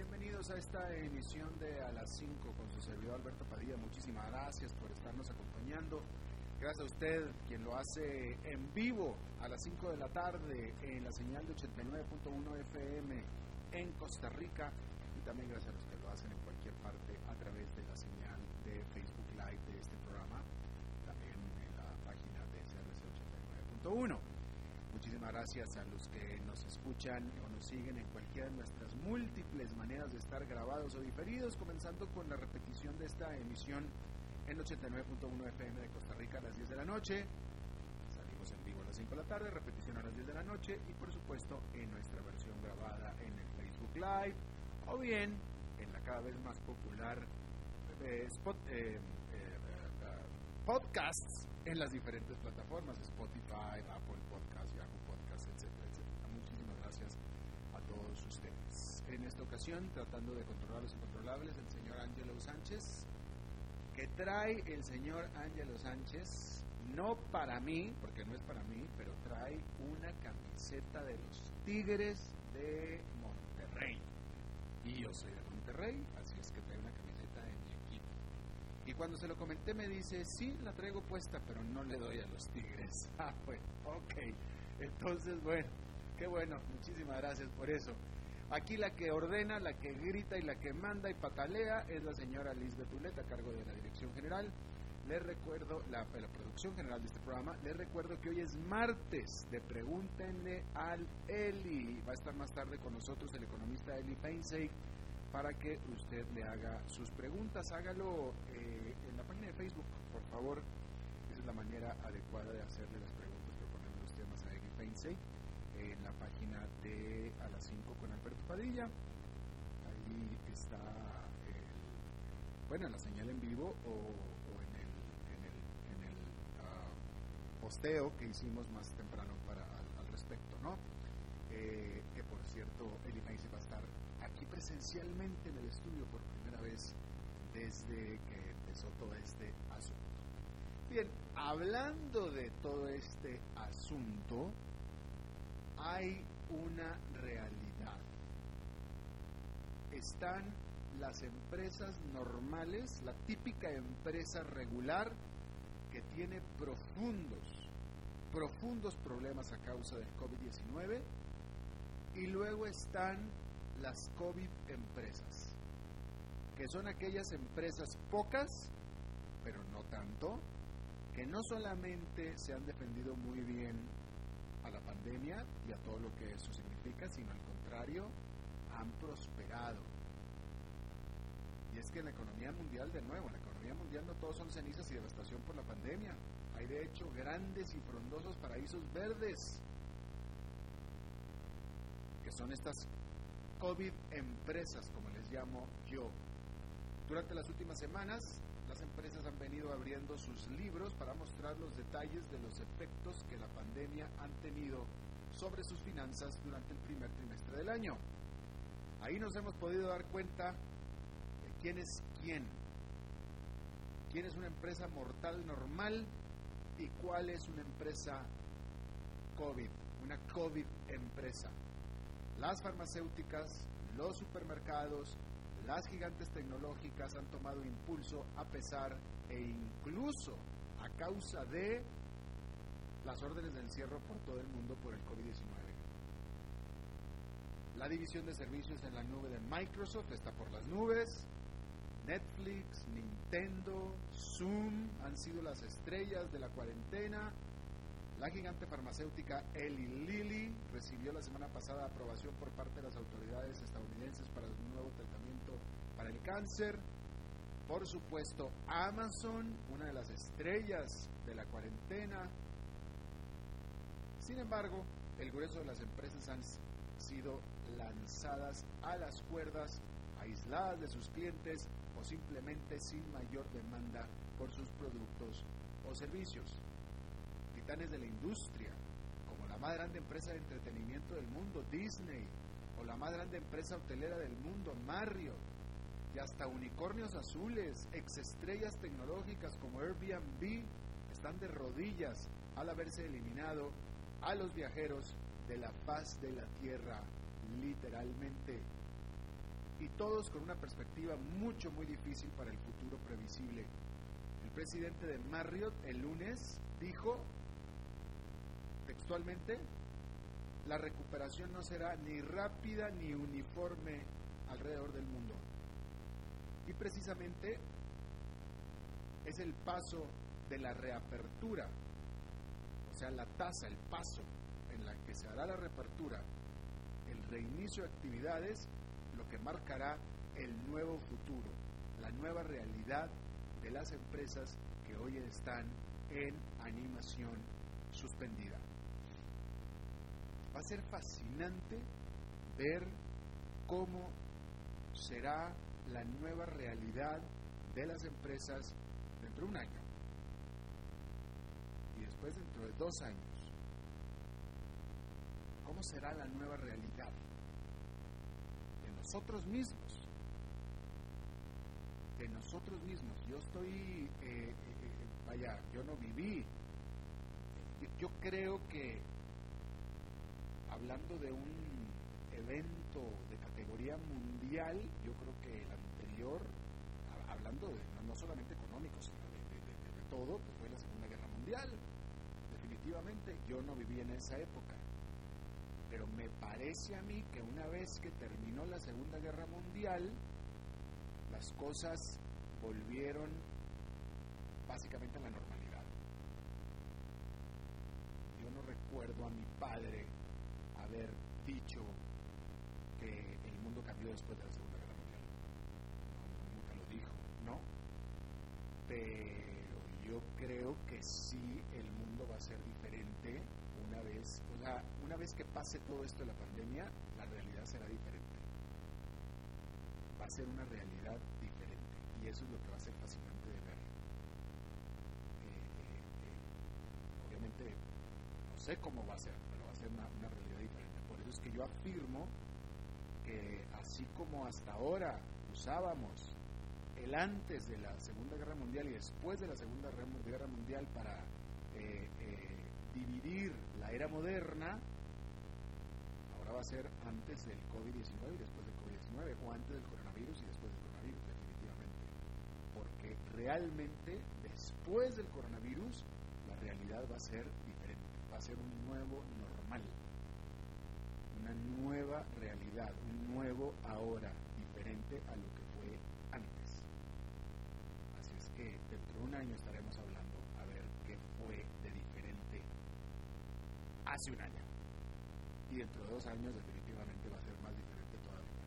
bienvenidos a esta emisión de A las 5 con su servidor Alberto Padilla. Muchísimas gracias por estarnos acompañando. Gracias a usted, quien lo hace en vivo a las 5 de la tarde en la señal de 89.1 FM en Costa Rica y también gracias a los que lo hacen en cualquier parte a través de la señal de Facebook Live de este programa, también en la página de CRC 89.1. Muchísimas gracias a los que nos escuchan o nos siguen en cualquiera de nuestras múltiples maneras de estar grabados o diferidos, comenzando con la repetición de esta emisión en 89.1 FM de Costa Rica a las 10 de la noche. Salimos en vivo a las 5 de la tarde, repetición a las 10 de la noche y por supuesto en nuestra versión grabada en el Facebook Live o bien en la cada vez más popular eh, spot, eh, podcasts en las diferentes plataformas, Spotify, Apple Podcasts, Yahoo Podcasts, etcétera, etcétera. Muchísimas gracias a todos ustedes. En esta ocasión, tratando de controlar los incontrolables, el señor Ángelo Sánchez, que trae el señor Ángelo Sánchez, no para mí, porque no es para mí, pero trae una camiseta de los Tigres de Monterrey. Y yo soy de Monterrey, así es que trae una camiseta. Y cuando se lo comenté me dice, sí, la traigo puesta, pero no le doy a los Tigres. Ah, bueno, ok. Entonces, bueno, qué bueno, muchísimas gracias por eso. Aquí la que ordena, la que grita y la que manda y patalea es la señora Liz Betulet, a cargo de la dirección general. Les recuerdo, la, producción general de este programa, les recuerdo que hoy es martes de Pregúntenle al Eli. Va a estar más tarde con nosotros el economista Eli Feinsey para que usted le haga sus preguntas. Hágalo eh, en la página de Facebook, por favor. Esa es la manera adecuada de hacerle las preguntas, proponerle los temas a Feinsey en la página de A las 5 con Alberto Padilla. Ahí está, el, bueno, la señal en vivo o, en el, en el, en el uh, posteo que hicimos más temprano para, al, al respecto, ¿no? Eh, que por cierto, Eli Macy va a estar aquí presencialmente en el estudio por primera vez desde que empezó todo este asunto. Bien, hablando de todo este asunto, hay una realidad. Están las empresas normales, la típica empresa regular que tiene profundos, profundos problemas a causa del COVID-19 y luego están las COVID empresas, que son aquellas empresas pocas, pero no tanto, que no solamente se han defendido muy bien a la pandemia y a todo lo que eso significa, sino al contrario, han prosperado. Y es que en la economía mundial, de nuevo, en la economía mundial no todos son cenizas y devastación por la pandemia. Hay de hecho grandes y frondosos paraísos verdes, que son estas COVID empresas, como les llamo yo. Durante las últimas semanas, las empresas han venido abriendo sus libros para mostrar los detalles de los efectos que la pandemia han tenido sobre sus finanzas durante el primer trimestre del año. Ahí nos hemos podido dar cuenta de quién es quién, quién es una empresa mortal normal y cuál es una empresa COVID, una COVID empresa. Las farmacéuticas, los supermercados, las gigantes tecnológicas han tomado impulso a pesar e incluso a causa de las órdenes de encierro por todo el mundo por el COVID-19. La división de servicios en la nube de Microsoft está por las nubes. Netflix, Nintendo, Zoom han sido las estrellas de la cuarentena. La gigante farmacéutica Eli Lilly recibió la semana pasada aprobación por parte de las autoridades estadounidenses para un nuevo tratamiento para el cáncer. Por supuesto, Amazon, una de las estrellas de la cuarentena. Sin embargo, el grueso de las empresas han sido lanzadas a las cuerdas, aisladas de sus clientes o simplemente sin mayor demanda por sus productos o servicios. Titanes de la industria, como la más grande empresa de entretenimiento del mundo, Disney, o la más grande empresa hotelera del mundo, Marriott, y hasta unicornios azules, exestrellas tecnológicas como Airbnb, están de rodillas al haberse eliminado a los viajeros de la faz de la tierra, literalmente. Y todos con una perspectiva mucho, muy difícil para el futuro previsible. El presidente de Marriott el lunes dijo textualmente, la recuperación no será ni rápida ni uniforme alrededor del mundo. Y precisamente es el paso de la reapertura, o sea, la tasa, el paso en la que se hará la reapertura, el reinicio de actividades, lo que marcará el nuevo futuro, la nueva realidad de las empresas que hoy están en animación suspendida. Va a ser fascinante ver cómo será la nueva realidad de las empresas dentro de un año y después dentro de dos años. ¿Cómo será la nueva realidad de nosotros mismos? De nosotros mismos. Yo estoy, eh, eh, eh, vaya, yo no viví. Yo creo que hablando de un evento de categoría mundial, yo creo que el anterior, hablando de, no solamente económico, sino de, todo, que fue la Segunda Guerra Mundial. Definitivamente yo no viví en esa época. Pero me parece a mí que una vez que terminó la Segunda Guerra Mundial, las cosas volvieron básicamente a la normalidad. Yo no recuerdo a mi padre haber dicho que el mundo cambió después de la Segunda Guerra Mundial. nunca lo dijo, ¿no? Pero yo creo que sí el mundo va a ser diferente una vez, o sea, una vez que pase todo esto de la pandemia, la realidad será diferente. Va a ser una realidad diferente y eso es lo que va a ser fascinante de ver. Eh, eh, eh, obviamente, no sé cómo va a ser, pero va a ser una, una realidad es que yo afirmo que así como hasta ahora usábamos el antes de la Segunda Guerra Mundial y después de la Segunda Guerra Mundial para eh, eh, dividir la era moderna, ahora va a ser antes del COVID-19 y después del COVID-19, o antes del coronavirus y después del coronavirus, definitivamente. Porque realmente después del coronavirus la realidad va a ser diferente, va a ser un nuevo normal una nueva realidad, un nuevo ahora, diferente a lo que fue antes. Así es que dentro de un año estaremos hablando a ver qué fue de diferente hace un año. Y dentro de dos años definitivamente va a ser más diferente todavía.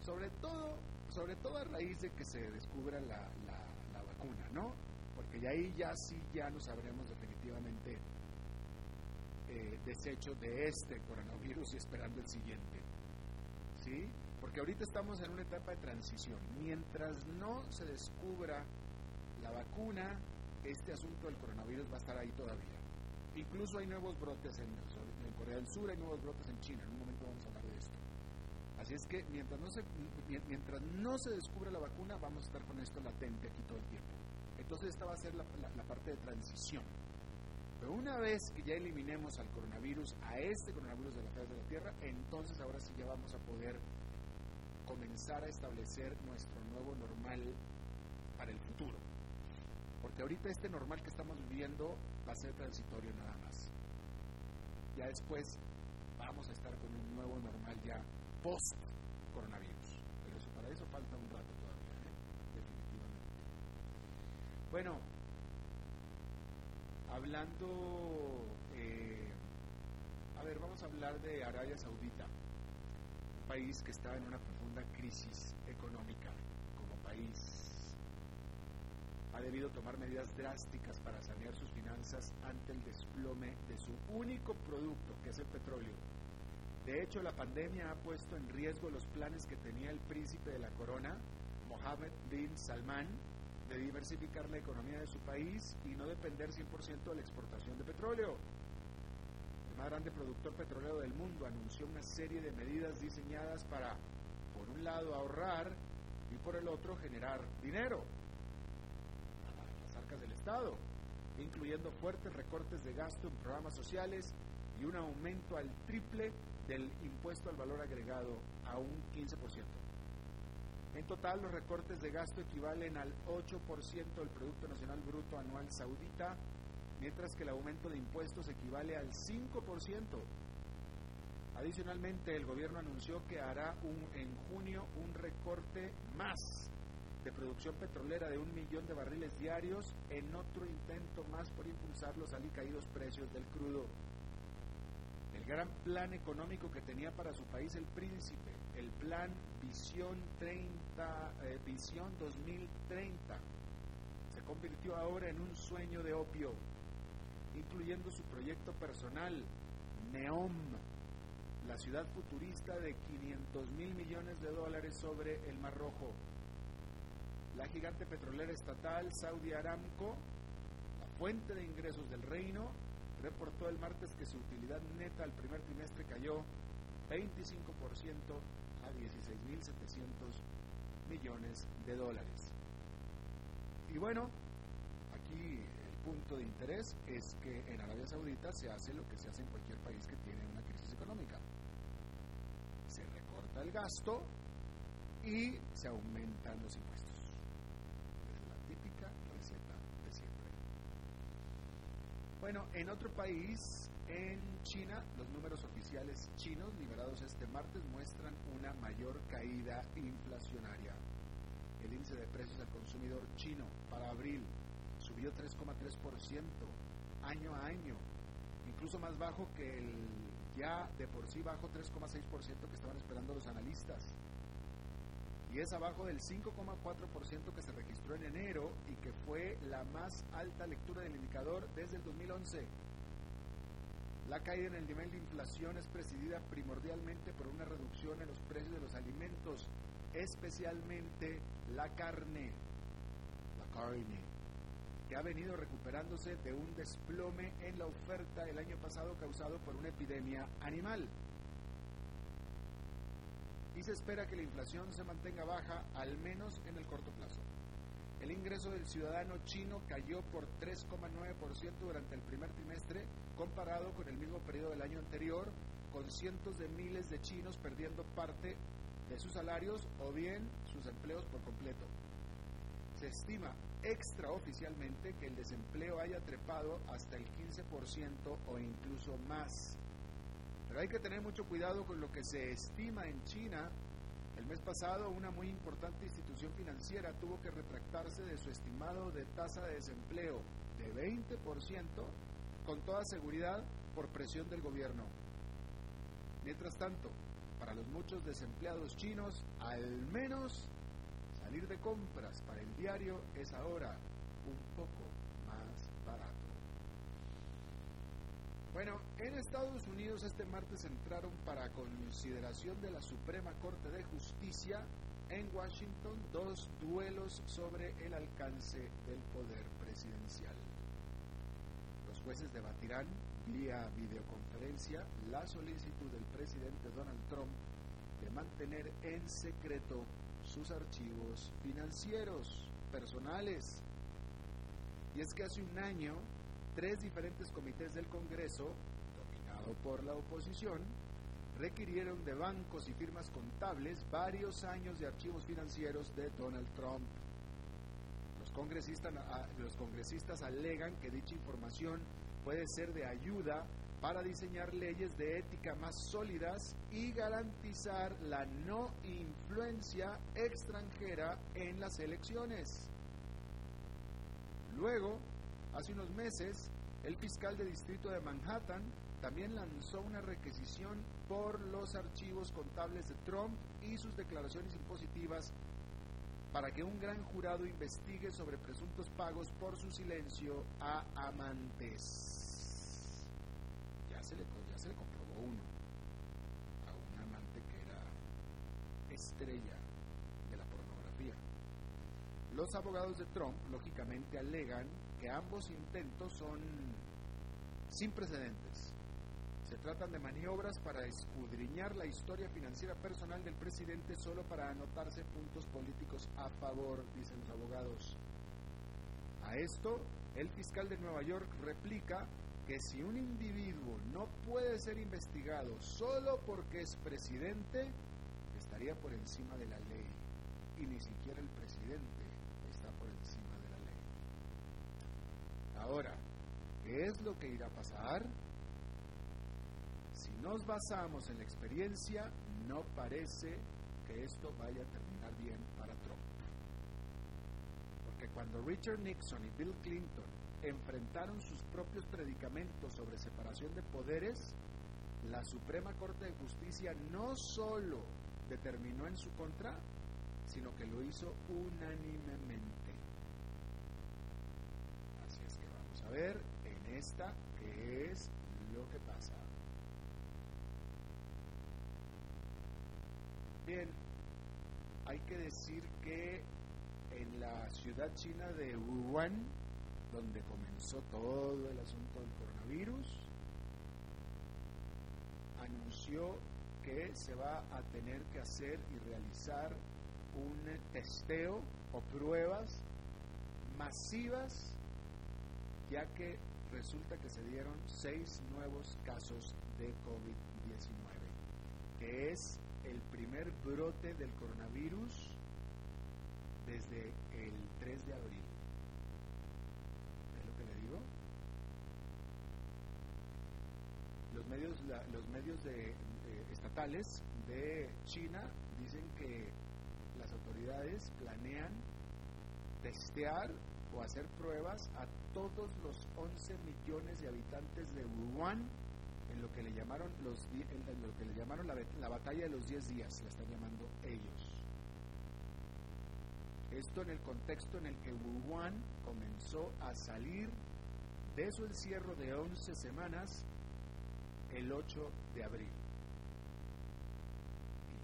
Sobre todo, sobre todo a raíz de que se descubra la, la, la vacuna, ¿no? Porque ya ahí ya sí ya no sabremos definitivamente eh, desecho de este coronavirus y esperando el siguiente. ¿Sí? Porque ahorita estamos en una etapa de transición. Mientras no se descubra la vacuna, este asunto del coronavirus va a estar ahí todavía. Incluso hay nuevos brotes en, Corea del Sur, hay nuevos brotes en China. En un momento vamos a hablar de esto. Así es que mientras no se, mientras no se descubra la vacuna, vamos a estar con esto latente aquí todo el tiempo. Entonces esta va a ser la parte de transición. Pero una vez que ya eliminemos al coronavirus, a este coronavirus de la faz de la Tierra, entonces ahora sí ya vamos a poder comenzar a establecer nuestro nuevo normal para el futuro. Porque ahorita este normal que estamos viviendo va a ser transitorio nada más. Ya después vamos a estar con un nuevo normal ya post coronavirus. Pero eso, para eso falta un rato todavía, ¿eh? definitivamente. Bueno, Hablando, eh, a ver, vamos a hablar de Arabia Saudita, un país que está en una profunda crisis económica como país. Ha debido tomar medidas drásticas para sanear sus finanzas ante el desplome de su único producto, que es el petróleo. De hecho, la pandemia ha puesto en riesgo los planes que tenía el príncipe de la corona, Mohammed bin Salman de diversificar la economía de su país y no depender 100% de la exportación de petróleo. El más grande productor petrolero del mundo anunció una serie de medidas diseñadas para, por un lado, ahorrar y por el otro, generar dinero a las arcas del Estado, incluyendo fuertes recortes de gasto en programas sociales y un aumento al triple del impuesto al valor agregado a un 15%. En total, los recortes de gasto equivalen al 8% del Producto Nacional Bruto Anual Saudita, mientras que el aumento de impuestos equivale al 5%. Adicionalmente, el gobierno anunció que hará en junio un recorte más de producción petrolera de un millón de barriles diarios en otro intento más por impulsar los alicaídos precios del crudo. El gran plan económico que tenía para su país el príncipe, el plan Visión 30, eh, Visión 2030, se convirtió ahora en un sueño de opio, incluyendo su proyecto personal, NEOM, la ciudad futurista de 500 mil millones de dólares sobre el Mar Rojo. La gigante petrolera estatal Saudi Aramco, la fuente de ingresos del reino, reportó el martes que su utilidad neta al primer trimestre cayó 25% a 16.700 millones de dólares. Y bueno, aquí el punto de interés es que en Arabia Saudita se hace lo que se hace en cualquier país que tiene una crisis económica. Se recorta el gasto y se aumentan los impuestos. Es la típica receta de siempre. Bueno, en otro país, en China, los números oficiales chinos liberados este martes muestran una mayor caída inflacionaria. El índice de precios al consumidor chino para abril subió 3,3% año a año, incluso más bajo que el ya de por sí bajo 3,6% que estaban esperando los analistas. Y es abajo del 5,4% que se registró en enero y que fue la más alta lectura del indicador desde el 2011. La caída en el nivel de inflación es presidida primordialmente por una reducción en los precios de los alimentos, especialmente la carne. La carne, que ha venido recuperándose de un desplome en la oferta el año pasado causado por una epidemia animal. Y se espera que la inflación se mantenga baja, al menos en el corto plazo. El ingreso del ciudadano chino cayó por 3,9% durante el primer trimestre comparado con el mismo periodo del año anterior, con cientos de miles de chinos perdiendo parte de sus salarios o bien sus empleos por completo. Se estima extraoficialmente que el desempleo haya trepado hasta el 15% o incluso más. Pero hay que tener mucho cuidado con lo que se estima en China el mes pasado, una muy importante institución financiera tuvo que retractarse de su estimado de tasa de desempleo de 20%, con toda seguridad por presión del gobierno. Mientras tanto, para los muchos desempleados chinos, al menos salir de compras para el diario es ahora un poco más barato. Bueno, en Estados Unidos este martes entraron para consideración de la Suprema Corte de Justicia en Washington dos duelos sobre el alcance del poder presidencial. Los jueces debatirán vía videoconferencia la solicitud del presidente Donald Trump de mantener en secreto sus archivos financieros personales. Y es que hace un año tres diferentes comités del Congreso, dominado por la oposición, requirieron de bancos y firmas contables varios años de archivos financieros de Donald Trump. Los congresistas, los congresistas alegan que dicha información puede ser de ayuda para diseñar leyes de ética más sólidas y garantizar la no influencia extranjera en las elecciones. Luego, Hace unos meses, el fiscal de distrito de Manhattan también lanzó una requisición por los archivos contables de Trump y sus declaraciones impositivas para que un gran jurado investigue sobre presuntos pagos por su silencio a amantes. Ya se le, ya se le comprobó uno, a un amante que era estrella de la pornografía. Los abogados de Trump, lógicamente, alegan que ambos intentos son sin precedentes. Se tratan de maniobras para escudriñar la historia financiera personal del presidente solo para anotarse puntos políticos a favor, dicen los abogados. A esto, el fiscal de Nueva York replica que si un individuo no puede ser investigado solo porque es presidente, estaría por encima de la ley. Y ni siquiera el presidente Ahora, ¿qué es lo que irá a pasar? Si nos basamos en la experiencia, no parece que esto vaya a terminar bien para Trump. Porque cuando Richard Nixon y Bill Clinton enfrentaron sus propios predicamentos sobre separación de poderes, la Suprema Corte de Justicia no solo determinó en su contra, sino que lo hizo unánimemente. Ver en esta qué es lo que pasa. Bien, hay que decir que en la ciudad china de Wuhan, donde comenzó todo el asunto del coronavirus, anunció que se va a tener que hacer y realizar un testeo o pruebas masivas, ya que resulta que se dieron seis nuevos casos de COVID-19, que es el primer brote del coronavirus desde el 3 de abril. Los medios, los medios estatales de China dicen que las autoridades planean testear o hacer pruebas a todos los 11 millones de habitantes de Wuhan en lo que le llamaron los lo que le llamaron la, la batalla de los 10 días, la están llamando ellos. Esto en el contexto en el que Wuhan comenzó a salir de su encierro de 11 semanas el 8 de abril.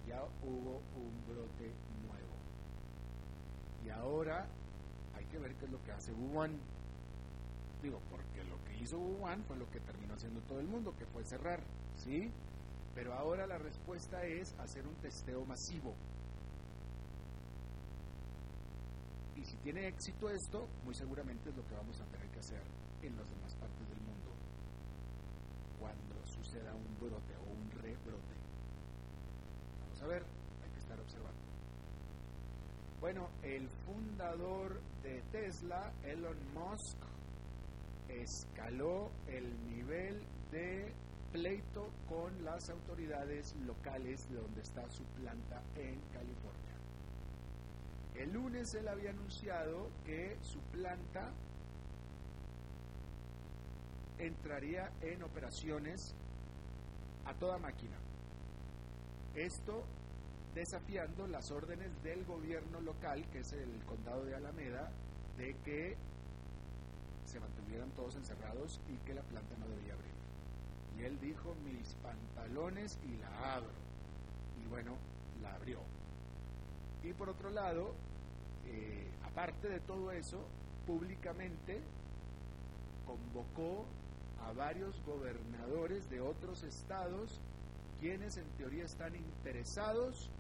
Y ya hubo un brote nuevo. Y ahora hay que ver qué es lo que hace Wuhan. Digo, porque lo que hizo Wuhan fue lo que terminó haciendo todo el mundo, que fue cerrar, ¿sí? Pero ahora la respuesta es hacer un testeo masivo. Y si tiene éxito esto, muy seguramente es lo que vamos a tener que hacer en las demás partes del mundo cuando suceda un brote o un rebrote. Vamos a ver, Bueno, el fundador de Tesla, Elon Musk, escaló el nivel de pleito con las autoridades locales de donde está su planta en California. El lunes él había anunciado que su planta entraría en operaciones a toda máquina. Esto desafiando las órdenes del gobierno local, que es el condado de Alameda, de que se mantuvieran todos encerrados y que la planta no debía abrir. Y él dijo, mis pantalones y la abro. Y bueno, la abrió. Y por otro lado, eh, aparte de todo eso, públicamente convocó a varios gobernadores de otros estados quienes en teoría están interesados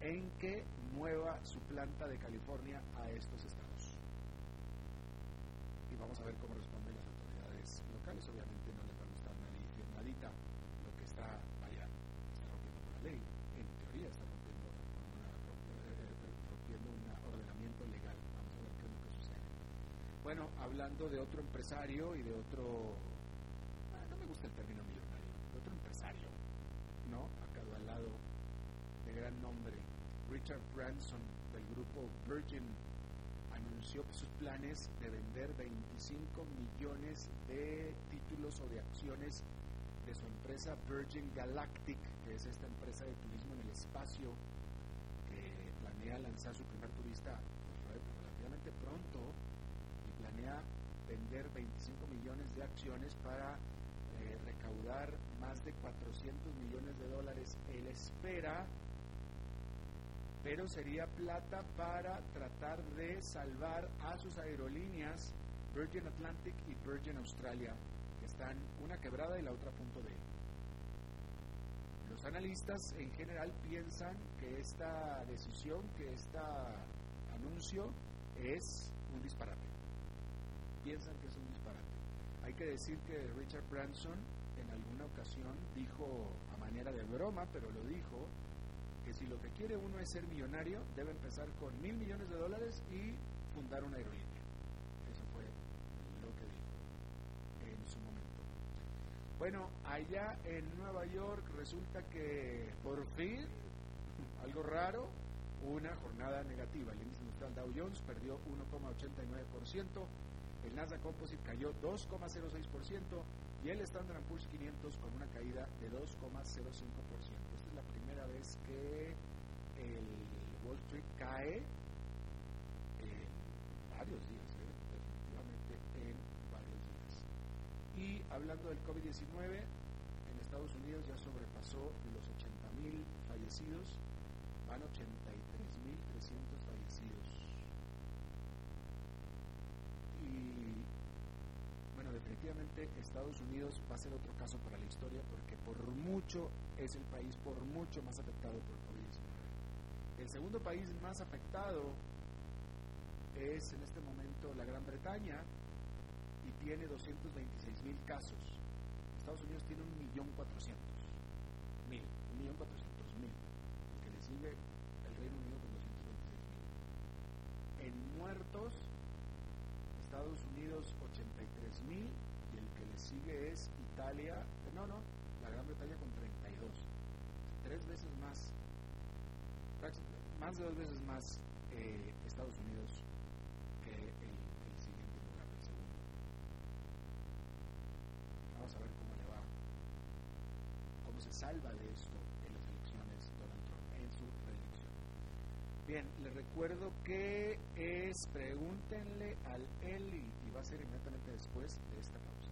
en que mueva su planta de California a estos estados. Y vamos a ver cómo responden las autoridades locales. Obviamente no les va a gustar una ley firmadita, lo que está, vaya, está rompiendo la ley. En teoría está rompiendo, rompiendo un ordenamiento legal. Vamos a ver qué es lo que sucede. Bueno, hablando de otro empresario y de otro el término millonario, otro empresario, ¿no? Acá al lado, de gran nombre, Richard Branson del grupo Virgin anunció sus planes de vender 25 millones de títulos o de acciones de su empresa Virgin Galactic, que es esta empresa de turismo en el espacio que planea lanzar su primer turista pues, relativamente pronto y planea vender 25 millones de acciones para recaudar más de 400 millones de dólares. Él espera pero sería plata para tratar de salvar a sus aerolíneas Virgin Atlantic y Virgin Australia, que están una quebrada y la otra a punto de. Los analistas en general piensan que esta decisión, que este anuncio es un disparate. Piensan que es un disparate. Hay que decir que Richard Branson en alguna ocasión dijo a manera de broma, pero lo dijo, que si lo que quiere uno es ser millonario, debe empezar con mil millones de dólares y fundar una aerolínea. Eso fue lo que dijo en su momento. Bueno, allá en Nueva York resulta que por fin, algo raro, una jornada negativa. El índice industrial Dow Jones perdió 1,89%, el Nasdaq Composite cayó 2,06% y el Standard Poor's 500 con una caída de 2,05%. Es que el Wall Street cae en varios días, ¿eh? definitivamente en varios días. Y hablando del COVID-19, en Estados Unidos ya sobrepasó los 80.000 fallecidos, van 83.300 fallecidos. Y definitivamente Estados Unidos va a ser otro caso para la historia porque por mucho es el país por mucho más afectado por COVID-19. El segundo país más afectado es en este momento la Gran Bretaña y tiene 226 mil casos. Estados Unidos tiene 1.400.000. 1.400.000. El que le sigue el Reino Unido con 226 mil. En muertos, Estados Unidos 83 mil y el que le sigue es Italia, no, no, la Gran Bretaña con 32. Tres veces más, más de dos veces más eh, Estados Unidos que el, siguiente lugar, el segundo. Vamos a ver cómo le va, cómo se salva de esto en las elecciones Donald Trump, en su reelección. Bien, les recuerdo que es pregúntenle al Eli va a ser inmediatamente después de esta pausa.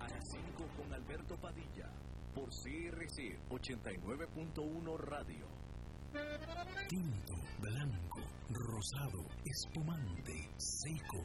A las 5 con Alberto Padilla, por CRC 89.1 Radio. Tinto, blanco, rosado, espumante, seco,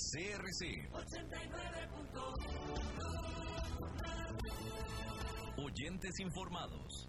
CRC 89.1 Oyentes informados.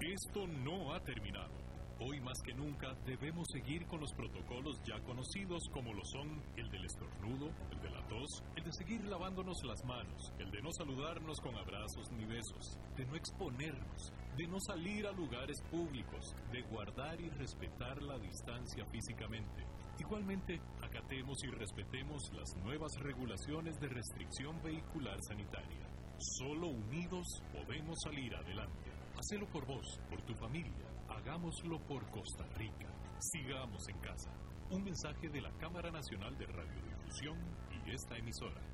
Esto no ha terminado. Hoy más que nunca debemos seguir con los protocolos ya conocidos como lo son el del estornudo, el de la tos, el de seguir lavándonos las manos, el de no saludarnos con abrazos ni besos, de no exponernos, de no salir a lugares públicos, de guardar y respetar la distancia físicamente. Igualmente, acatemos y respetemos las nuevas regulaciones de restricción vehicular sanitaria. Solo unidos podemos salir adelante. Hacelo por vos, por tu familia. Hagámoslo por Costa Rica. Sigamos en casa. Un mensaje de la Cámara Nacional de Radiodifusión y esta emisora.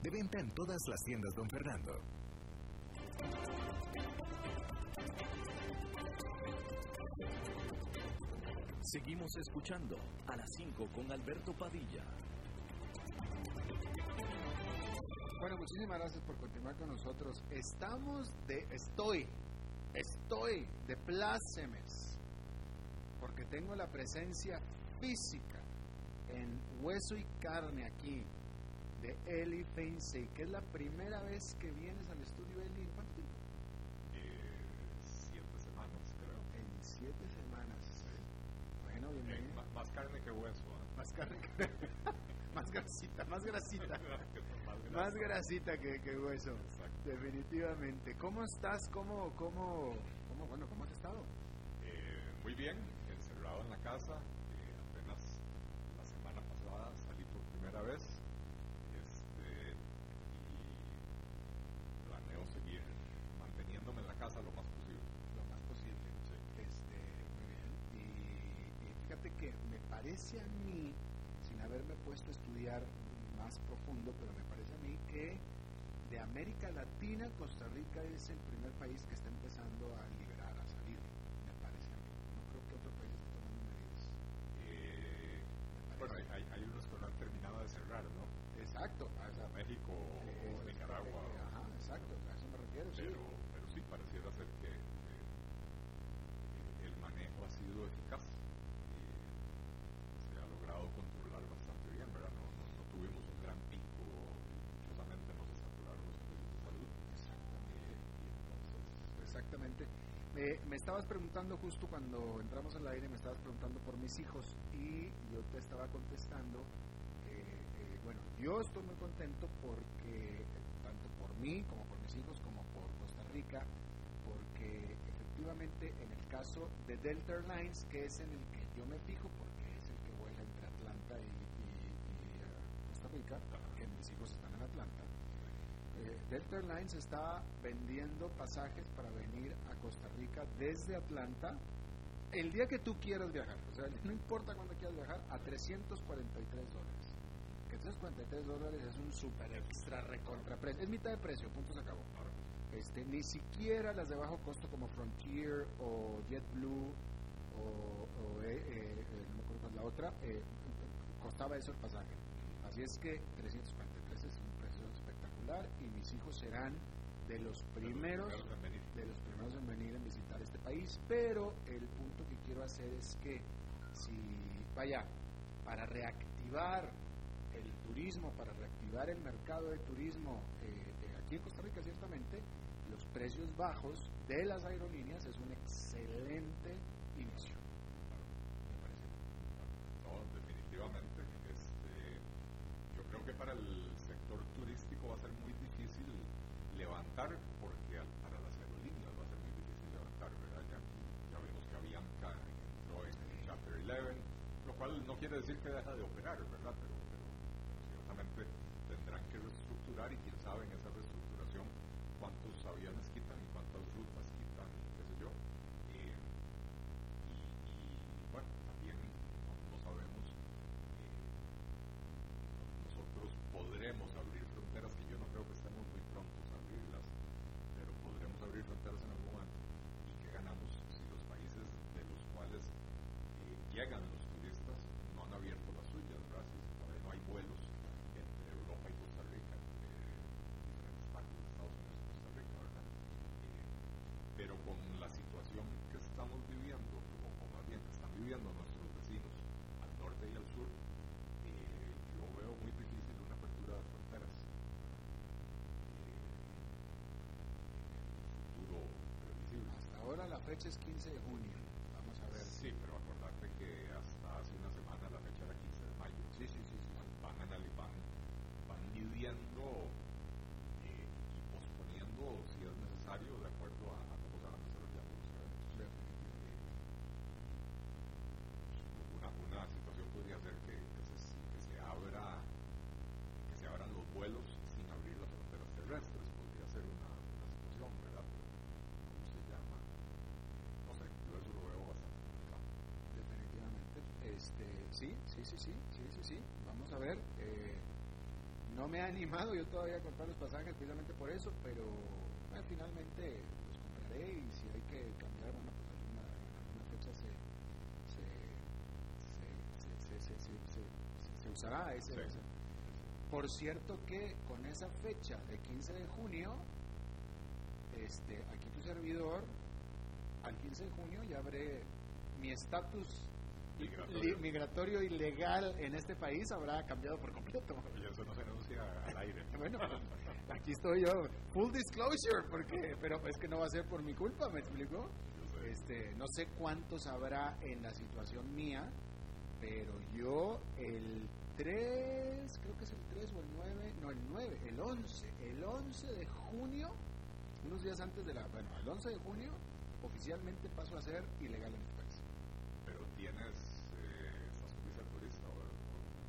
De venta en todas las tiendas Don Fernando. Seguimos escuchando a las 5 con Alberto Padilla. Bueno, muchísimas gracias por continuar con nosotros. Estamos de. Estoy. Estoy de plácemes. Porque tengo la presencia física en hueso y carne aquí de Eli Feinsey, que es la primera vez que vienes al estudio, Eli. ¿En cuánto tiempo? Eh, siete semanas, creo. En siete semanas. Bueno, bienvenido. Eh, más carne que hueso. ¿ah? Más carne que... más grasita, más grasita. más grasita que, que hueso. Exacto. Definitivamente. ¿Cómo estás? ¿Cómo, cómo, cómo, bueno, cómo has estado? Eh, muy bien, encerrado en la casa. Parece a mí, sin haberme puesto a estudiar más profundo, pero me parece a mí que de América Latina, Costa Rica es el primer país que está empezando a liberar, a salir. Me parece a mí. No creo que otro país esté tomando medidas. Eh, Me bueno, hay, hay- unos que no han terminado de cerrar, ¿no? Exacto. a México eh, o es- Nicaragua. eh, Ajá, exacto. A eso me refiero. pero sí Me, estabas preguntando justo cuando entramos al aire, me estabas preguntando por mis hijos y yo te estaba contestando, eh, eh, bueno, yo estoy muy contento porque, tanto por mí como por mis hijos, como por Costa Rica, porque efectivamente en el caso de Delta Airlines, que es en el que yo me fijo, porque es el que vuela entre Atlanta y, eh, Costa Rica, que mis hijos están en Atlanta, eh, Delta Airlines está vendiendo pasajes para venir a Costa Rica desde Atlanta el día que tú quieras viajar. O sea, no importa cuándo quieras viajar, a 343 dólares. Que 343 dólares es un super extra recontra precio. Es mitad de precio, punto se acabó. Este, ni siquiera las de bajo costo como Frontier o JetBlue o, o, eh, eh, eh, no me acuerdo cuál es la otra, eh, costaba eso el pasaje. Así es que 343 es un precio y mis hijos serán de los primeros primeros en venir. de los primeros en venir en visitar este país, pero el punto que quiero hacer es que si vaya para reactivar el turismo, para reactivar el mercado de turismo eh, eh, aquí en Costa Rica ciertamente, los precios bajos de las aerolíneas es un excelente inicio. No, definitivamente. Este, yo creo que para el va a ser muy difícil levantar, porque para las aerolíneas va a ser muy difícil levantar, ¿verdad? Ya, ya vimos que Avianca entró en el Chapter 11, lo cual no quiere decir que deja de operar, ¿verdad? Pero, pero ciertamente tendrán que reestructurar y fecha es 15 de junio. Vamos a ver. Sí, pero acordate que hasta hace una semana la fecha era 15 de mayo. Sí, sí, sí. sí. Van, van, van midiendo eh, y posponiendo si es necesario de acuerdo a, a cómo se van desarrollando los eventos. Una, una situación podría ser que, que, se, que se abra que se abran los vuelos sin abrir las fronteras terrestres podría ser una, una situación verdad cómo se llama no sé yo eso lo veo bastante complicado Definitivamente. Este, sí, sí, sí, sí, sí, sí, sí. Vamos a ver. eh, no me ha animado yo todavía a comprar los pasajes precisamente por eso, pero bueno, finalmente los compraré y si hay que cambiar, bueno, pues alguna, alguna fecha se, se, se, se, se, se, se- se usará ese, Sí. ese. Por cierto que con esa fecha de 15 de junio, este, aquí tu servidor, al 15 de junio ya habré mi estatus migratorio. migratorio ilegal en este país habrá cambiado por completo. Y eso no se anuncia al aire. bueno, pues, aquí estoy yo, full disclosure, porque, pero es que no va a ser por mi culpa, ¿me explico? Este, no sé cuántos habrá en la situación mía, pero yo el 3, creo que es el 3 o el 9, no, el 9, el 11, el 11 de junio, unos días antes de la, bueno, el 11 de junio, oficialmente paso a ser ilegal en este país. Pero tienes, eh, estás como visa turista o,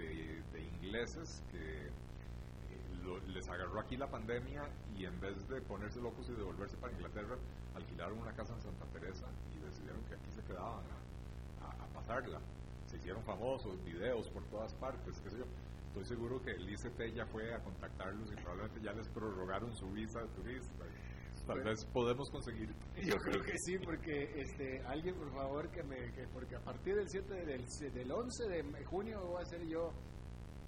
de, ingleses que eh, les agarró aquí la pandemia y en vez de ponerse locos y devolverse para Inglaterra, alquilaron una casa en Santa Teresa y decidieron que aquí se quedaban a, pasarla. Se hicieron famosos, videos por todas partes, qué sé yo. Estoy seguro que el ICT ya fue a contactarlos y probablemente ya les prorrogaron su visa de turista. Tal vez podemos conseguir. Yo creo que sí, porque este alguien por favor que me que porque a partir del 7 del, del 11 de junio voy a ser yo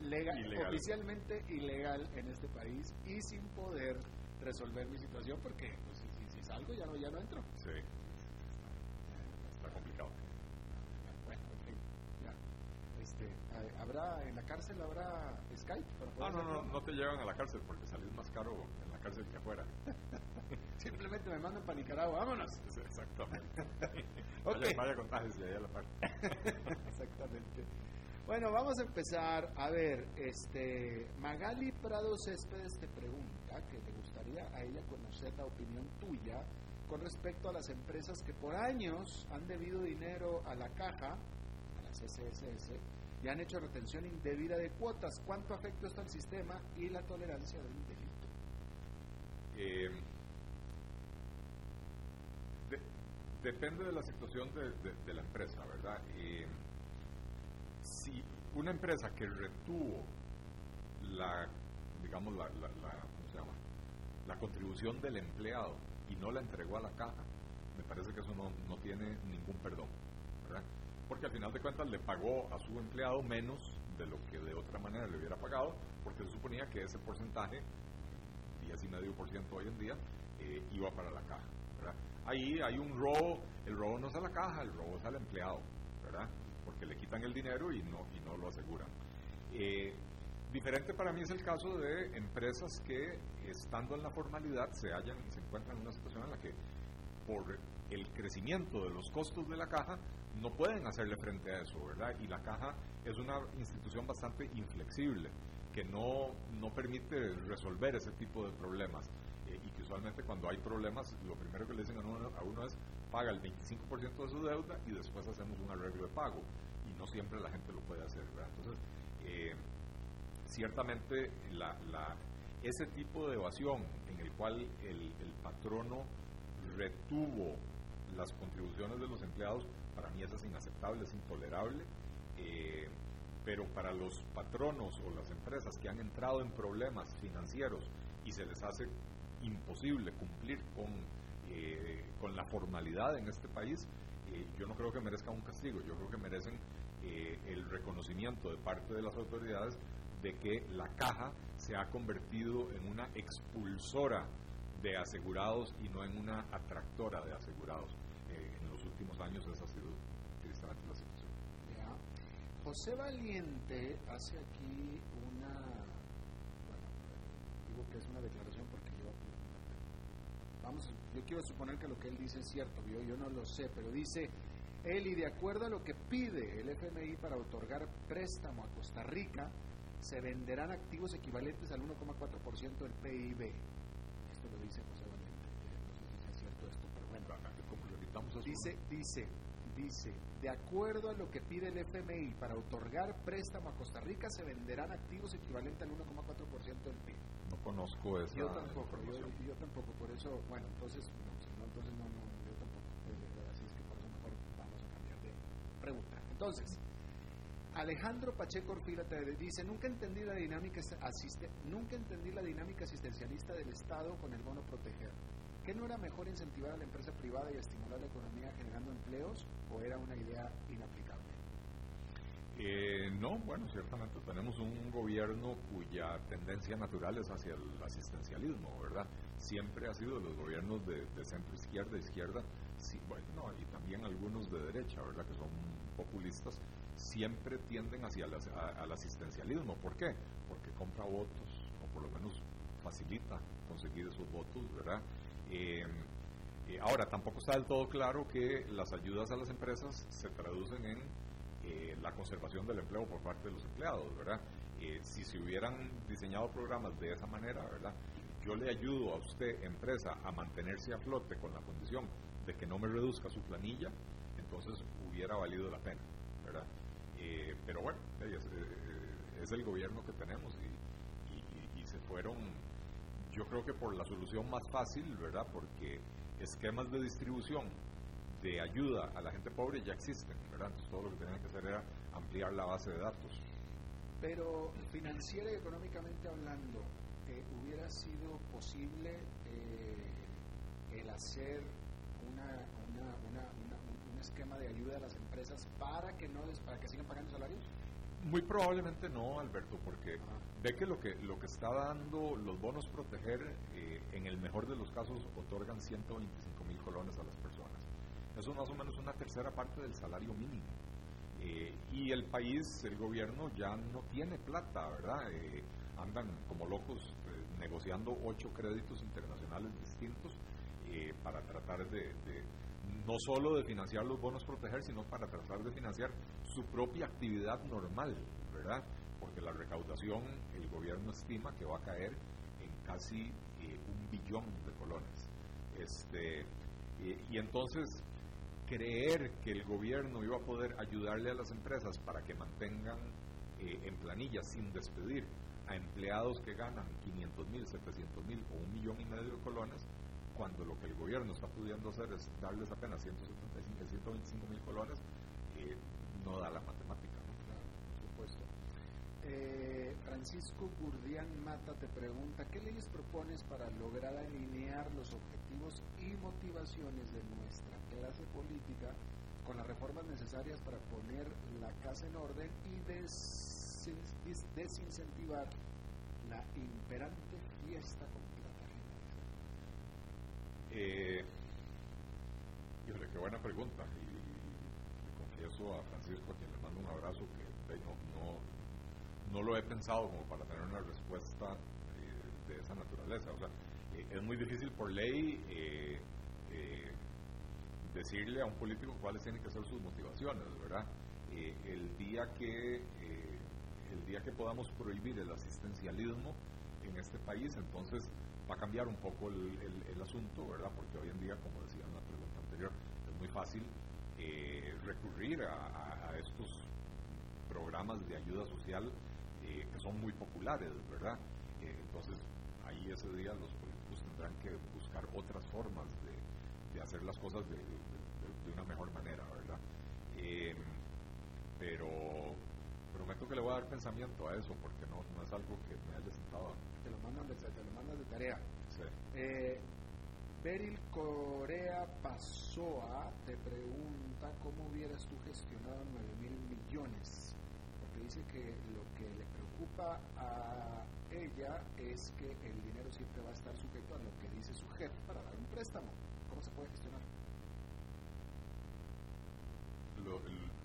legal, oficialmente ilegal en este país y sin poder resolver mi situación porque pues, si, si, salgo ya no ya no entro. Sí. Está complicado. Bueno, en fin, ya. Este, ¿habrá en la cárcel habrá Skype? no, no, no, no te llevan a la cárcel porque salís más caro en cárcel que afuera. Simplemente me mandan para Nicaragua, vámonos. Exactamente. okay. Vaya, vaya ahí a la parte. Exactamente. Bueno, vamos a empezar. A ver, este Magali Prado Céspedes te pregunta que te gustaría a ella conocer la opinión tuya con respecto a las empresas que por años han debido dinero a la caja, a la CCSS, y han hecho retención indebida de cuotas. ¿Cuánto afecta esto al sistema y la tolerancia del Eh, depende de la situación de, la empresa, ¿verdad? si una empresa que retuvo la, digamos, la, ¿cómo se llama? La contribución del empleado y no la entregó a la caja, me parece que eso no, no tiene ningún perdón, ¿verdad? Porque al final de cuentas le pagó a su empleado menos de lo que de otra manera le hubiera pagado, porque se suponía que ese porcentaje, 10,5% hoy en día, eh, iba para la caja ahí hay un robo, el robo no es a la caja, el robo es al empleado, ¿verdad? Porque le quitan el dinero y no, y no lo aseguran. Eh, diferente para mí es el caso de empresas que, estando en la formalidad, se, hallan, se encuentran en una situación en la que, por el crecimiento de los costos de la caja, no pueden hacerle frente a eso, ¿verdad? Y la caja es una institución bastante inflexible, que no, no permite resolver ese tipo de problemas usualmente cuando hay problemas, lo primero que le dicen a uno, es paga el 25% de su deuda y después hacemos un arreglo de pago. Y no siempre la gente lo puede hacer. Entonces, eh, ciertamente la, ese tipo de evasión en el cual el, patrono retuvo las contribuciones de los empleados, para mí eso es inaceptable, es intolerable. Eh, pero para los patronos o las empresas que han entrado en problemas financieros y se les hace imposible cumplir con, eh, con la formalidad en este país, eh, yo no creo que merezca un castigo, yo creo que merecen eh, el reconocimiento de parte de las autoridades de que la caja se ha convertido en una expulsora de asegurados y no en una atractora de asegurados. en los últimos años esa ha sido. José Valiente hace aquí una, bueno, digo que es una declaración porque vamos, yo quiero suponer que lo que él dice es cierto, yo, yo no lo sé, pero dice él y de acuerdo a lo que pide el FMI para otorgar préstamo a Costa Rica, se venderán activos equivalentes al 1,4% del PIB. Esto lo dice José Valente. No sé si es cierto esto, pero bueno. Dice, dice, dice, de acuerdo a lo que pide el FMI para otorgar préstamo a Costa Rica, se venderán activos equivalentes al 1,4% del PIB no conozco esa yo tampoco yo, tampoco por eso bueno entonces no, entonces no, no yo tampoco pues, así es que por eso mejor vamos a cambiar de, pregunta. Entonces, Alejandro Pacheco Orfila te dice, nunca entendí la dinámica asiste, nunca entendí la dinámica asistencialista del Estado con el bono proteger. ¿Qué no era mejor incentivar a la empresa privada y estimular la economía generando empleos o era una idea inaplicable? Eh, no, bueno, ciertamente tenemos un gobierno cuya tendencia natural es hacia el asistencialismo, ¿verdad? Siempre ha sido los gobiernos de, centro izquierda, izquierda, bueno, y también algunos de derecha, ¿verdad? Que son populistas, siempre tienden hacia el, al asistencialismo. ¿Por qué? Porque compra votos, o por lo menos facilita conseguir esos votos, ¿verdad? Eh, eh, ahora, tampoco está del todo claro que las ayudas a las empresas se traducen en eh, la conservación del empleo por parte de los empleados, ¿verdad? si se hubieran diseñado programas de esa manera, ¿verdad? Yo le ayudo a usted, empresa, a mantenerse a flote con la condición de que no me reduzca su planilla, entonces hubiera valido la pena, ¿verdad? Eh, pero bueno, eh, es, el gobierno que tenemos y, se fueron, yo creo que por la solución más fácil, ¿verdad? Porque esquemas de distribución de ayuda a la gente pobre ya existen, ¿verdad? Entonces todo lo que tenían que hacer era ampliar la base de datos. Pero financiera y económicamente hablando, eh, ¿hubiera sido posible el hacer una, una, un esquema de ayuda a las empresas para que no para que sigan pagando salarios? Muy probablemente no, Alberto, porque ve que lo que lo que está dando los bonos proteger, eh, en el mejor de los casos, otorgan 125 mil colones a las personas. Eso es más o menos una tercera parte del salario mínimo. Eh, y el país, el gobierno ya no tiene plata, ¿verdad? Eh, andan como locos negociando ocho créditos internacionales distintos para tratar de no solo de financiar los bonos proteger, sino para tratar de financiar su propia actividad normal, ¿verdad? Porque la recaudación, el gobierno estima que va a caer en casi eh, un billón de colones. Este, y entonces, creer que el gobierno iba a poder ayudarle a las empresas para que mantengan eh, en planilla sin despedir a empleados que ganan 500 mil, 700 mil o un millón y medio de colones, cuando lo que el gobierno está pudiendo hacer es darles apenas 175, 125 mil colones, eh, no da la matemática. por supuesto. Eh, Francisco Gurdián Mata te pregunta, ¿qué leyes propones para lograr alinear los objetivos y motivaciones de nuestra clase política con las reformas necesarias para poner la casa en orden y desincentivar la imperante fiesta eh, qué buena pregunta. Y, confieso a Francisco, a quien le mando un abrazo, que no, no, lo he pensado como para tener una respuesta eh, de esa naturaleza. O sea, eh, es muy difícil por ley eh, decirle a un político cuáles tienen que ser sus motivaciones, ¿verdad? el día que el día que podamos prohibir el asistencialismo en este país, entonces va a cambiar un poco el, asunto, ¿verdad? Porque hoy en día, como decía en la pregunta anterior, es muy fácil eh, recurrir a, estos programas de ayuda social eh, que son muy populares, ¿verdad? Eh, entonces, ahí ese día los políticos tendrán que buscar otras formas de, hacer las cosas de, una mejor manera, ¿verdad? pero prometo que le voy a dar pensamiento a eso porque no, no es algo que me haya sentado te lo mandan de, te lo mandan de tarea. Eh, Beryl Corea Pasoa te pregunta cómo hubieras tú gestionado 9 mil millones. Porque dice que lo que le preocupa a ella es que el dinero siempre va a estar sujeto a lo que dice su jefe para dar un préstamo. ¿Cómo se puede gestionar? Lo, 900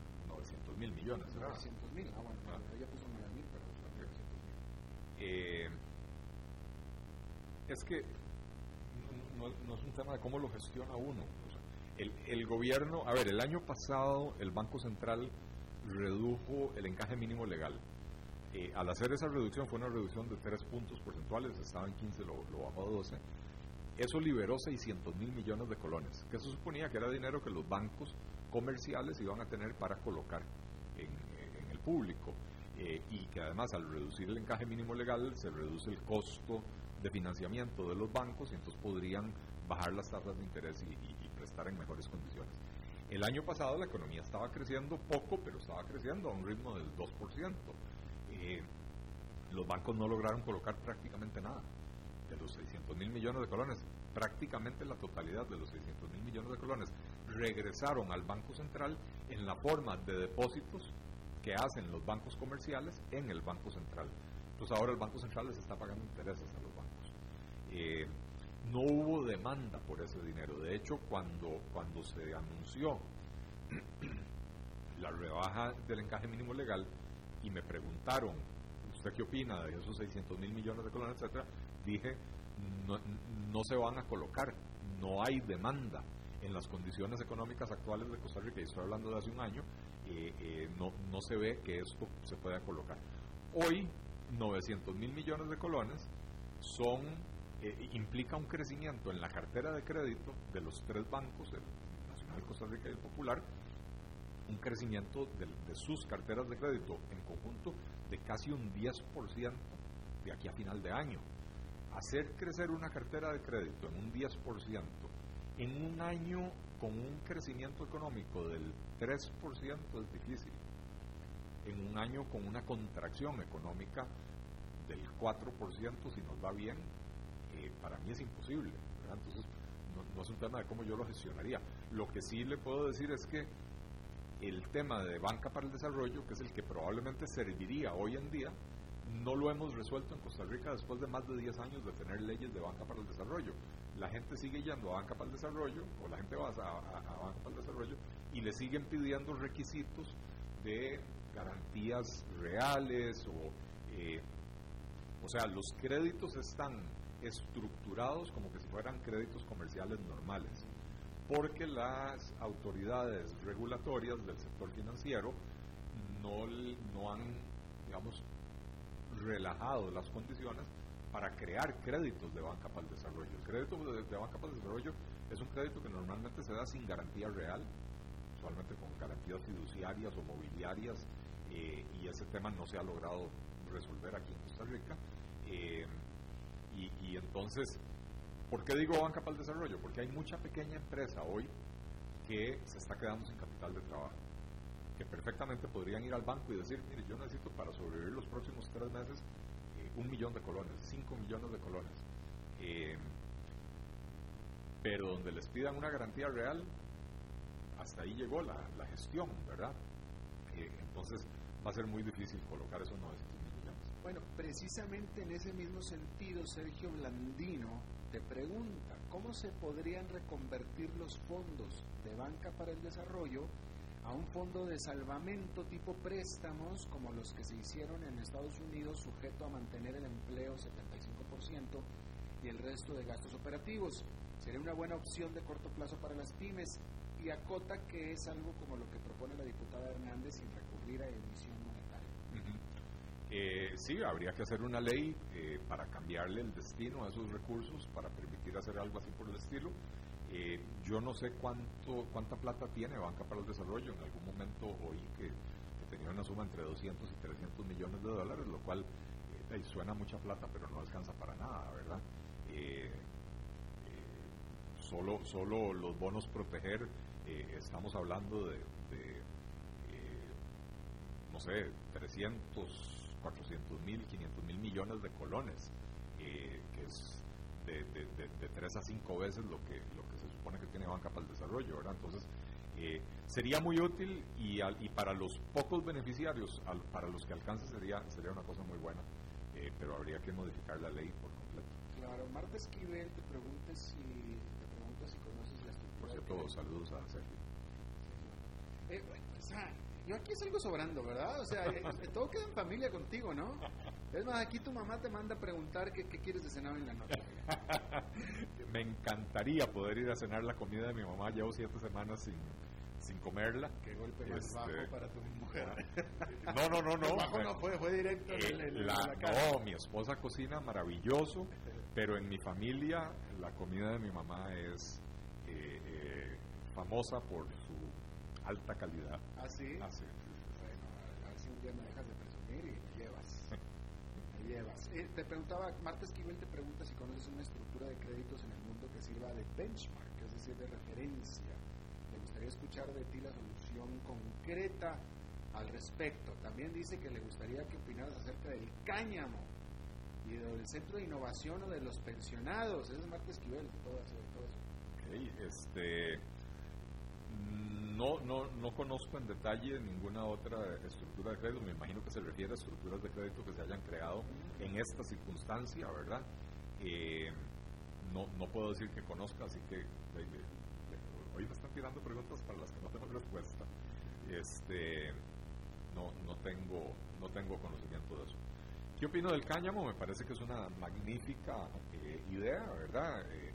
mil millones, ¿verdad? 900 mil, ah, bueno, ah. ella puso 9 mil, pero 900 mil. Eh, es que no, es un tema de cómo lo gestiona uno. el, gobierno, a ver, el año pasado el Banco Central redujo el encaje mínimo legal. Eh, al hacer esa reducción fue una reducción de 3 puntos porcentuales, estaba en 15, lo, bajó a 12. Eso liberó 600 mil millones de colones, que eso suponía que era dinero que los bancos comerciales iban a tener para colocar el público. Eh, y que además al reducir el encaje mínimo legal se reduce el costo de financiamiento de los bancos y entonces podrían bajar las tasas de interés y, prestar en mejores condiciones. El año pasado la economía estaba creciendo poco, pero estaba creciendo a un ritmo del 2%. Eh, los bancos no lograron colocar prácticamente nada. De los 600 mil millones de colones, prácticamente la totalidad de los 600 mil millones de colones regresaron al Banco Central en la forma de depósitos que hacen los bancos comerciales en el Banco Central. Entonces ahora el Banco Central les está pagando intereses a los bancos. Eh, no hubo demanda por ese dinero. De hecho, cuando, cuando se anunció la rebaja del encaje mínimo legal y me preguntaron, ¿usted qué opina de esos 600 mil millones de colones, etcétera? Dije, no, no se van a colocar, no hay demanda en las condiciones económicas actuales de Costa Rica, y estoy hablando de hace un año, eh, eh, no, no se ve que esto se pueda colocar. Hoy, 900 mil millones de colones son eh, implica un crecimiento en la cartera de crédito de los tres bancos, el Nacional, Costa Rica y el Popular, un crecimiento de, sus carteras de crédito en conjunto de casi un 10% de aquí a final de año. Hacer crecer una cartera de crédito en un 10% en un año con un crecimiento económico del 3% es difícil. En un año con una contracción económica del 4%, si nos va bien, para mí es imposible. Entonces, no, es un tema de cómo yo lo gestionaría. Lo que sí le puedo decir es que el tema de banca para el desarrollo, que es el que probablemente serviría hoy en día, no lo hemos resuelto en Costa Rica después de más de 10 años de tener leyes de banca para el desarrollo. La gente sigue yendo a banca para el desarrollo, o la gente va a, banca para el desarrollo, y le siguen pidiendo requisitos de garantías reales, o, eh, o sea, los créditos están estructurados como que si fueran créditos comerciales normales, porque las autoridades regulatorias del sector financiero no, no han, digamos, relajado las condiciones para crear créditos de banca para el desarrollo. El crédito de, banca para el desarrollo es un crédito que normalmente se da sin garantía real, usualmente con garantías fiduciarias o mobiliarias, eh, y ese tema no se ha logrado resolver aquí en Costa Rica. Eh, y, entonces, ¿por qué digo banca para el desarrollo? Porque hay mucha pequeña empresa hoy que se está quedando sin capital de trabajo, que perfectamente podrían ir al banco y decir, mire, yo necesito para sobrevivir los próximos tres meses un millón de colones, cinco millones de colones. Eh, pero donde les pidan una garantía real, hasta ahí llegó la, gestión, ¿verdad? Eh, entonces va a ser muy difícil colocar esos 900 bueno, precisamente en ese mismo sentido, Sergio Blandino te pregunta, ¿cómo se podrían reconvertir los fondos de banca para el desarrollo a un fondo de salvamento tipo préstamos como los que se hicieron en Estados Unidos sujeto a mantener el empleo 75% y el resto de gastos operativos? Sería una buena opción de corto plazo para las pymes y acota que es algo como lo que propone la diputada Hernández sin recurrir a emisión eh, sí, habría que hacer una ley eh, para cambiarle el destino a esos recursos, para permitir hacer algo así por el estilo. Eh, yo no sé cuánto cuánta plata tiene Banca para el Desarrollo. En algún momento oí que, tenía una suma entre 200 y 300 millones de dólares, lo cual eh, suena mucha plata, pero no alcanza para nada, ¿verdad? solo, solo los bonos proteger, estamos hablando de, de no sé, 300 400 mil, 500 mil millones de colones, eh, que es de, de, 3 a 5 veces lo que, supone que tiene Banca para el Desarrollo, ¿verdad? Entonces, eh, sería muy útil y, y para los pocos beneficiarios, para los que alcance sería, sería una cosa muy buena, eh, pero habría que modificar la ley por completo. Claro, Marta Esquivel te pregunta si, te pregunta si conoces la estructura. Por cierto, saludos a Sergio. Eh, yo aquí salgo sobrando, ¿verdad? O sea, eh, eh, todo queda en familia contigo, ¿no? Es más, aquí tu mamá te manda a preguntar qué, quieres de cenar en la noche. Me encantaría poder ir a cenar la comida de mi mamá. Llevo siete semanas sin, sin comerla. Qué golpe más este, bajo para tu mujer. No, no, no, no. Bajo no fue, fue directo eh, la, No, mi esposa cocina maravilloso, pero en mi familia la comida de mi mamá es famosa por alta calidad. ¿Ah, sí? Ah, sí. Bueno, a ver si un día me dejas de presumir y me llevas. me llevas. Eh, te preguntaba, Marta Esquivel te pregunta si conoces una estructura de créditos en el mundo que sirva de benchmark, es decir, de referencia, le gustaría escuchar de ti la solución concreta al respecto. También dice que le gustaría que opinaras acerca del cáñamo y del centro de innovación o de los pensionados. Ese es Marta Esquivel, todo eso. Todo eso. este, no, no, no conozco en detalle ninguna otra estructura de crédito, me imagino que se refiere a estructuras de crédito que se hayan creado en esta circunstancia, ¿verdad? Eh, no, no puedo decir que conozca, así que hoy me están tirando preguntas para las que no tengo respuesta. Este, no, no, tengo, no tengo conocimiento de eso. ¿Qué opino del cáñamo? Me parece que es una magnífica eh, idea, ¿verdad? Eh,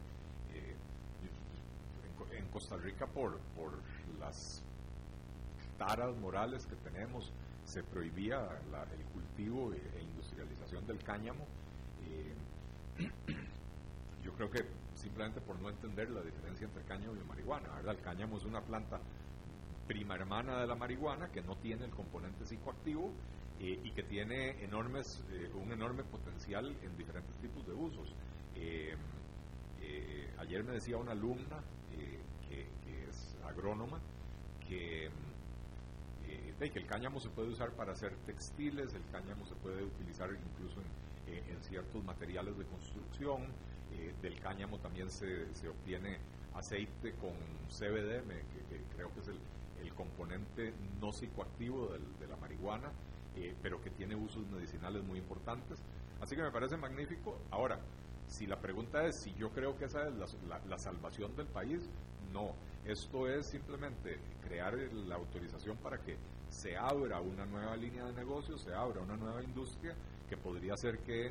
en, Costa Rica, por, por las taras morales que tenemos, se prohibía el cultivo e industrialización del cáñamo. Eh, yo creo que simplemente por no entender la diferencia entre cáñamo y marihuana, ¿verdad? El cáñamo es una planta prima hermana de la marihuana que no tiene el componente psicoactivo eh, y que tiene enormes, eh, un enorme potencial en diferentes tipos de usos. ayer me decía una alumna que, que, es agrónoma que, que el cáñamo se puede usar para hacer textiles, el cáñamo se puede utilizar incluso en, en ciertos materiales de construcción, eh, del cáñamo también se, se, obtiene aceite con CBD, que, creo que es el, el componente no psicoactivo de la marihuana, eh, pero que tiene usos medicinales muy importantes. Así que me parece magnífico. Ahora, si la pregunta es si yo creo que esa es la, salvación del país, no. Esto es simplemente crear la autorización para que se abra una nueva línea de negocio, se abra una nueva industria que podría ser que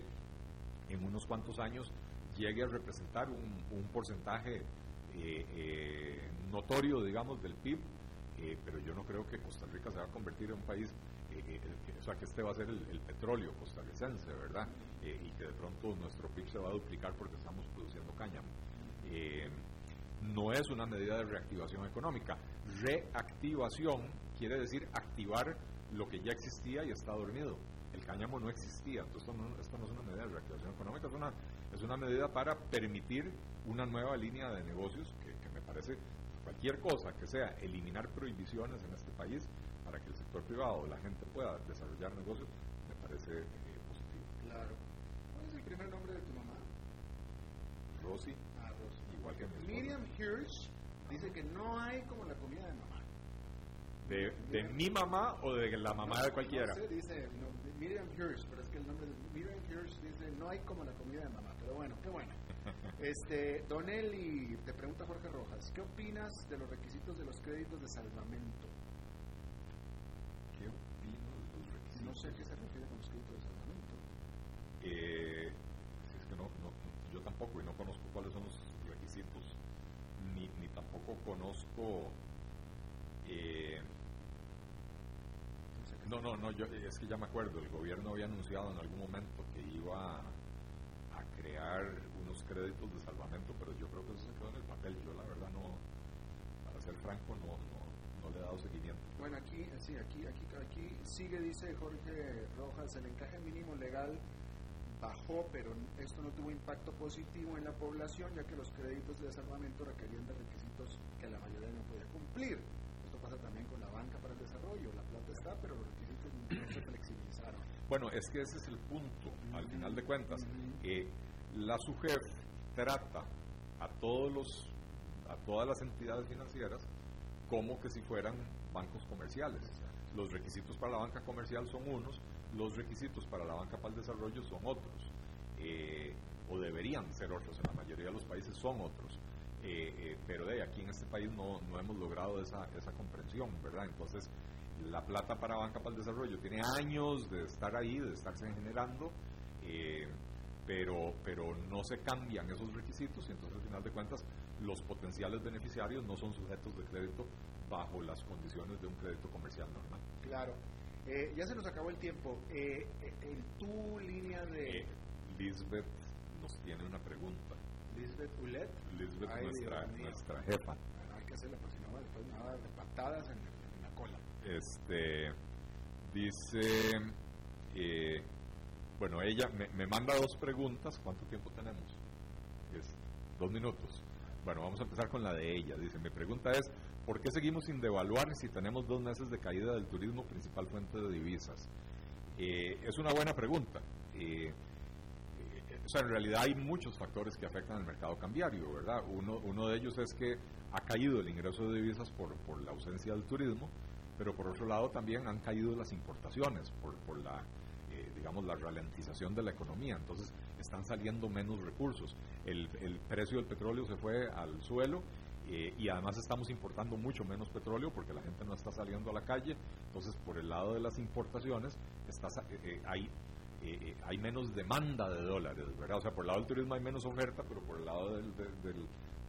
en unos cuantos años llegue a representar un, porcentaje eh, eh, notorio, digamos, del PIB, eh, pero yo no creo que Costa Rica se va a convertir en un país, o sea, que este va a ser el, petróleo costarricense, ¿verdad? y que de pronto nuestro PIB se va a duplicar porque estamos produciendo cáñamo. no es una medida de reactivación económica. Reactivación quiere decir activar lo que ya existía y está dormido el cáñamo no existía, entonces esto no, esto no es una medida de reactivación económica, es una, es una medida para permitir una nueva línea de negocios que, me parece cualquier cosa que sea eliminar prohibiciones en este país para que el sector privado, la gente pueda desarrollar negocios, me parece eh, positivo. Claro. ¿Cuál es el primer nombre de tu mamá? Rosy. Ah, Rosy. Igual que Miriam Hirsch dice que no hay como la comida de mamá. ¿De, de mi mamá o de la mamá de cualquiera? No sé, dice, Miriam Hirsch, pero es que el nombre de Miriam Hirsch dice, no hay como la comida de mamá, pero bueno, qué bueno. Este, Donelli, te pregunta Jorge Rojas, ¿qué opinas de los requisitos de los créditos de salvamento? ¿Qué opino de los requisitos? No sé a qué se refiere con de salvamento. Eh, es que no, no, yo tampoco, y no conozco cuáles son los requisitos, ni, ni tampoco conozco... Eh, no, no, no, yo, es que ya me acuerdo, el gobierno había anunciado en algún momento que iba a, crear unos créditos de salvamento, pero yo creo que eso se quedó en el papel. Yo la verdad no, para ser franco, no, no, le he dado seguimiento. Bueno, aquí, sí, aquí, aquí, aquí sigue, dice Jorge Rojas, el encaje mínimo legal bajó, pero esto no tuvo impacto positivo en la población, ya que los créditos de salvamento requerían de requisitos que la mayoría no podía cumplir. Esto pasa también con la banca para el desarrollo, la plata está, pero los bueno, es que ese es el punto, al final de cuentas. Eh, la SUGEF trata a todos los a todas las entidades financieras como que si fueran bancos comerciales. Los requisitos para la banca comercial son unos, los requisitos para la banca para el desarrollo son otros, eh, o deberían ser otros, en la mayoría de los países son otros. Eh, pero de aquí en este país no, no hemos logrado esa, esa comprensión, ¿verdad? Entonces, la plata para Banca para el Desarrollo tiene años de estar ahí, de estarse generando, eh, pero, pero no se cambian esos requisitos y entonces al final de cuentas los potenciales beneficiarios no son sujetos de crédito bajo las condiciones de un crédito comercial normal. Claro. Eh, ya se nos acabó el tiempo. Eh, en tu línea de... Lisbeth nos tiene una pregunta. Lisbeth Ulet. Lisbeth, nuestra, nuestra jefa. hay que hacerle, pues si no, después nada de patadas en la cola. Este, dice, eh, bueno, ella me, manda dos preguntas. ¿Cuánto tiempo tenemos? dos minutos. Bueno, vamos a empezar con la de ella. Dice, mi pregunta es, ¿Por qué seguimos sin devaluar si tenemos dos meses de caída del turismo, principal fuente de divisas? Eh, es una buena pregunta. Eh, eh, o sea, en realidad hay muchos factores que afectan al mercado cambiario, ¿verdad? Uno, uno de ellos es que ha caído el ingreso de divisas por, por la ausencia del turismo, pero por otro lado también han caído las importaciones por, por la, digamos, la ralentización de la economía. Entonces están saliendo menos recursos. El, el precio del petróleo se fue al suelo eh, y además estamos importando mucho menos petróleo porque la gente no está saliendo a la calle, entonces por el lado de las importaciones está, eh, eh, hay, hay menos demanda de dólares, ¿verdad? O sea, por el lado del turismo hay menos oferta, pero por el lado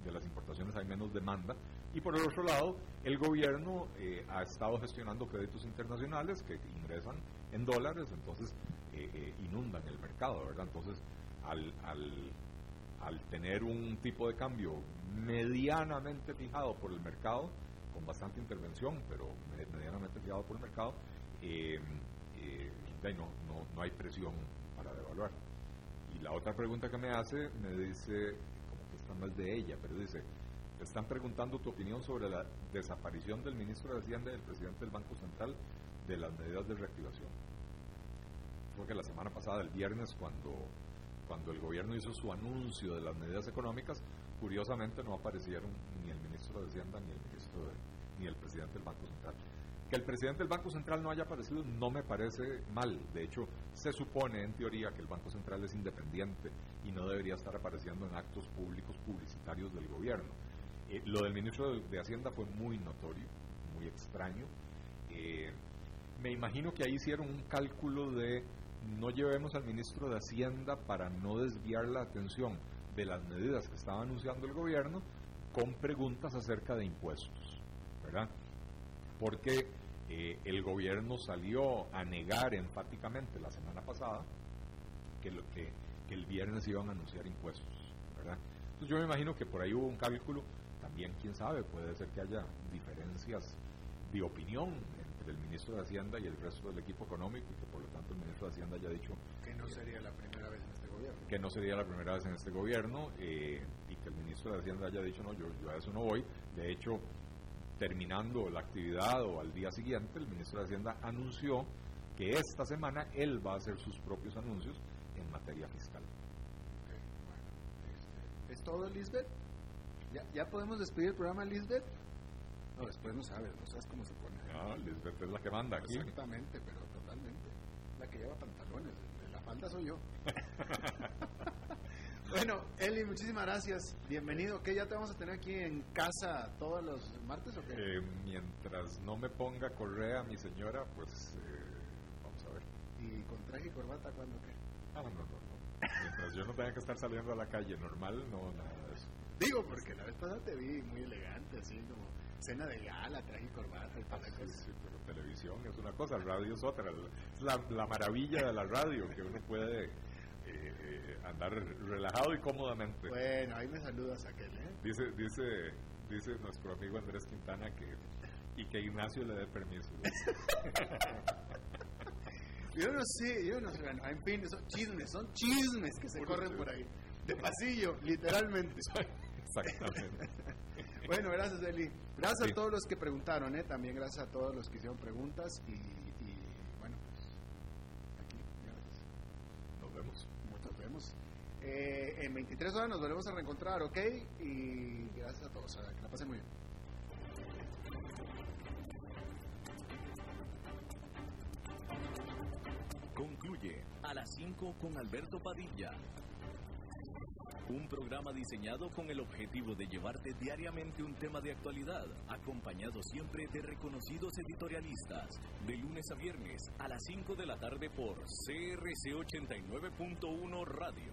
de las importaciones hay menos demanda. Y por el otro lado, el gobierno ha estado gestionando créditos internacionales que ingresan en dólares, entonces inundan el mercado, ¿verdad? Entonces, al, al al tener un tipo de cambio medianamente fijado por el mercado, con bastante intervención, pero medianamente fijado por el mercado, eh, eh, no, no, no, hay presión para devaluar. Y la otra pregunta que me hace, me dice, está más de ella, pero dice, están preguntando tu opinión sobre la desaparición del ministro de Hacienda y del presidente del Banco Central de las medidas de reactivación. Fue que la semana pasada, el viernes, cuando cuando el gobierno hizo su anuncio de las medidas económicas, curiosamente no aparecieron ni el ministro de Hacienda ni el ministro ni el presidente del Banco Central. Que el presidente del Banco Central no haya aparecido no me parece mal. De hecho, se supone en teoría que el Banco Central es independiente y no debería estar apareciendo en actos públicos publicitarios del gobierno. Eh, lo del ministro de, Hacienda fue muy notorio, muy extraño. Eh, me imagino que ahí hicieron un cálculo de no llevemos al ministro de Hacienda para no desviar la atención de las medidas que estaba anunciando el gobierno con preguntas acerca de impuestos, ¿verdad? Porque eh, el gobierno salió a negar enfáticamente la semana pasada que, lo, que, que el viernes iban a anunciar impuestos, ¿verdad? Entonces yo me imagino que por ahí hubo un cálculo, también quién sabe, puede ser que haya diferencias de opinión del ministro de Hacienda y el resto del equipo económico y que por lo tanto el ministro de Hacienda haya dicho que no sería la primera vez en este gobierno. Que no sería la primera vez en este gobierno eh, y que el ministro de Hacienda haya dicho no, yo, yo a eso no voy. De hecho, terminando la actividad o al día siguiente, el ministro de Hacienda anunció que esta semana él va a hacer sus propios anuncios en materia fiscal. Este, ¿Es todo, Lisbeth? ¿Ya, ¿Ya podemos despedir el programa, Lisbeth? No, después no sabes, no sabes cómo se pone. No, Lisbeth es la que manda aquí. Exactamente, pero totalmente. La que lleva pantalones, la falda soy yo. bueno, Eli, muchísimas gracias. Bienvenido. ¿Qué ya te vamos a tener aquí en casa todos los martes o qué? Eh, mientras no me ponga correa mi señora, pues eh, vamos a ver. ¿Y con traje y corbata cuándo qué? Ah, no, no, no. Mientras yo no tenga que estar saliendo a la calle normal, no, nada de eso. Digo, porque la vez pasada te vi muy elegante, así como cena de gala, traje corbata y para sí, pero televisión es una cosa, radio es otra. Es la, la maravilla de la radio, que uno puede eh, andar relajado y cómodamente. Bueno, ahí me saludas aquel, ¿eh? Dice, dice, dice nuestro amigo Andrés Quintana que y que Ignacio le dé permiso. yo no sé, yo no sé, en fin, son chismes, son chismes que se corren por ahí. De pasillo, literalmente. Exactamente. bueno, gracias, Eli. Gracias a todos los que preguntaron, ¿eh? también gracias a todos los que hicieron preguntas y, bueno, pues aquí, gracias. Nos vemos. Nos vemos. Eh, en 23 horas nos volvemos a reencontrar, ¿ok? Y gracias a todos, que la pasen muy bien. Concluye a las 5 con Alberto Padilla. Un programa diseñado con el objetivo de llevarte diariamente un tema de actualidad, acompañado siempre de reconocidos editorialistas, de lunes a viernes a las 5 de la tarde por CRC 89.1 Radio,